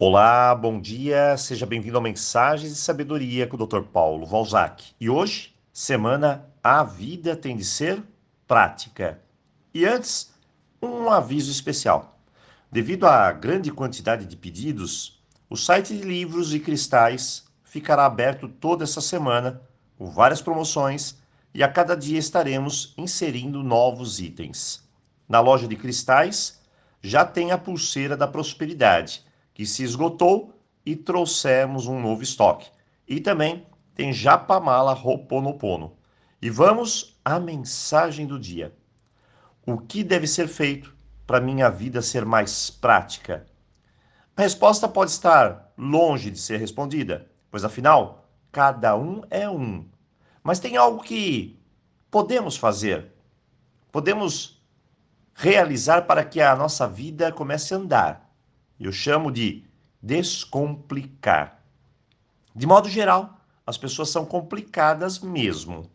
Olá, bom dia, seja bem-vindo ao Mensagens de Sabedoria com o Dr. Paulo Valzac. E hoje, semana A Vida Tem de Ser Prática. E antes, um aviso especial. Devido à grande quantidade de pedidos, o site de livros e cristais ficará aberto toda essa semana, com várias promoções, e a cada dia estaremos inserindo novos itens. Na loja de cristais, já tem a pulseira da prosperidade que se esgotou e trouxemos um novo estoque. E também tem Japamala Roponopono. E vamos à mensagem do dia. O que deve ser feito para minha vida ser mais prática? A resposta pode estar longe de ser respondida, pois afinal, cada um é um. Mas tem algo que podemos fazer, podemos realizar para que a nossa vida comece a andar eu chamo de descomplicar. De modo geral, as pessoas são complicadas mesmo.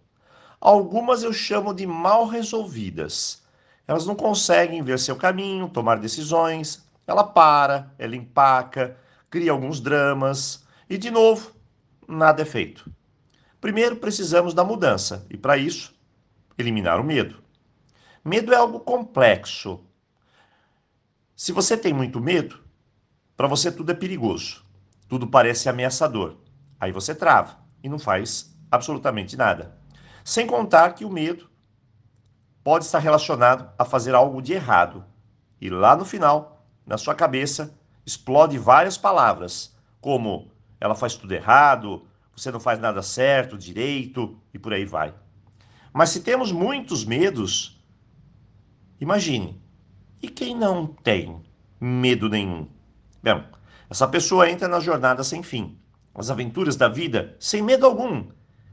Algumas eu chamo de mal resolvidas. Elas não conseguem ver seu caminho, tomar decisões. Ela para, ela empaca, cria alguns dramas e, de novo, nada é feito. Primeiro, precisamos da mudança e, para isso, eliminar o medo. Medo é algo complexo. Se você tem muito medo, para você tudo é perigoso, tudo parece ameaçador. Aí você trava e não faz absolutamente nada. Sem contar que o medo pode estar relacionado a fazer algo de errado. E lá no final, na sua cabeça, explode várias palavras, como ela faz tudo errado, você não faz nada certo, direito e por aí vai. Mas se temos muitos medos, imagine, e quem não tem medo nenhum? Bem, essa pessoa entra na jornada sem fim, as aventuras da vida sem medo algum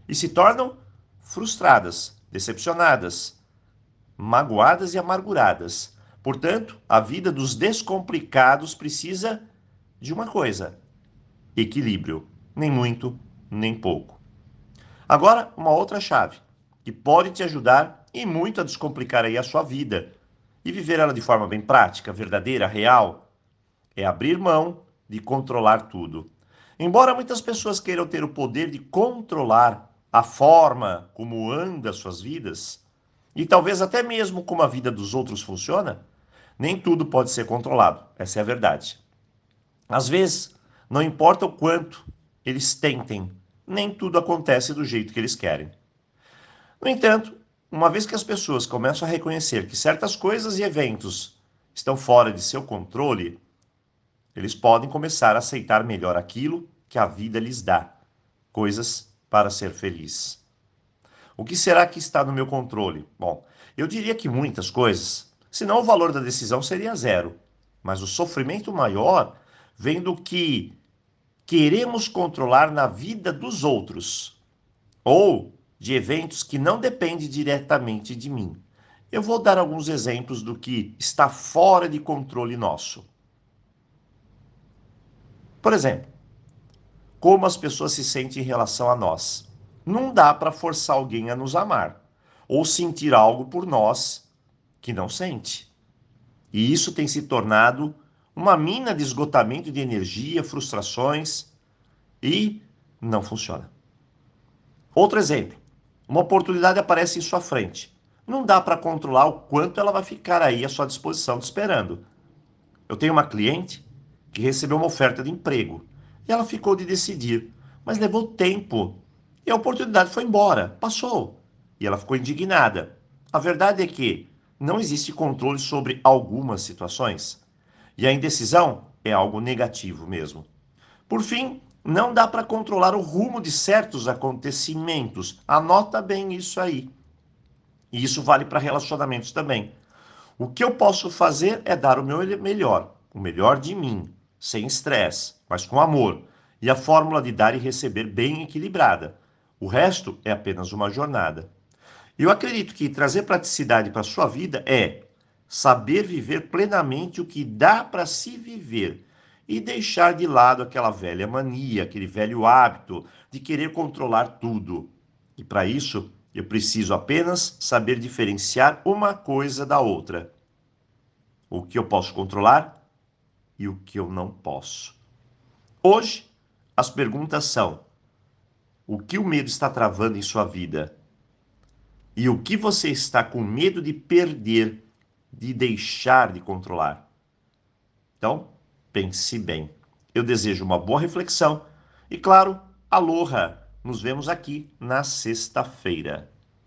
e se tornam frustradas, decepcionadas, magoadas e amarguradas. Portanto, a vida dos descomplicados precisa de uma coisa: equilíbrio, nem muito, nem pouco. Agora, uma outra chave que pode te ajudar e muito a descomplicar aí a sua vida e viver ela de forma bem prática, verdadeira, real, é abrir mão de controlar tudo. Embora muitas pessoas queiram ter o poder de controlar a forma como anda suas vidas, e talvez até mesmo como a vida dos outros funciona, nem tudo pode ser controlado. Essa é a verdade. Às vezes, não importa o quanto eles tentem, nem tudo acontece do jeito que eles querem. No entanto, uma vez que as pessoas começam a reconhecer que certas coisas e eventos estão fora de seu controle, eles podem começar a aceitar melhor aquilo que a vida lhes dá, coisas para ser feliz. O que será que está no meu controle? Bom, eu diria que muitas coisas, senão o valor da decisão seria zero. Mas o sofrimento maior vem do que queremos controlar na vida dos outros ou de eventos que não dependem diretamente de mim. Eu vou dar alguns exemplos do que está fora de controle nosso. Por exemplo, como as pessoas se sentem em relação a nós. Não dá para forçar alguém a nos amar ou sentir algo por nós que não sente. E isso tem se tornado uma mina de esgotamento de energia, frustrações e não funciona. Outro exemplo: uma oportunidade aparece em sua frente. Não dá para controlar o quanto ela vai ficar aí à sua disposição te esperando. Eu tenho uma cliente que recebeu uma oferta de emprego. E ela ficou de decidir, mas levou tempo. E a oportunidade foi embora, passou. E ela ficou indignada. A verdade é que não existe controle sobre algumas situações. E a indecisão é algo negativo mesmo. Por fim, não dá para controlar o rumo de certos acontecimentos. Anota bem isso aí. E isso vale para relacionamentos também. O que eu posso fazer é dar o meu melhor, o melhor de mim, sem estresse, mas com amor, e a fórmula de dar e receber bem equilibrada. O resto é apenas uma jornada. Eu acredito que trazer praticidade para a sua vida é saber viver plenamente o que dá para se viver e deixar de lado aquela velha mania, aquele velho hábito de querer controlar tudo. E para isso, eu preciso apenas saber diferenciar uma coisa da outra. O que eu posso controlar e o que eu não posso. Hoje, as perguntas são: o que o medo está travando em sua vida? E o que você está com medo de perder, de deixar de controlar? Então, pense bem. Eu desejo uma boa reflexão e, claro, aloha! Nos vemos aqui na sexta-feira.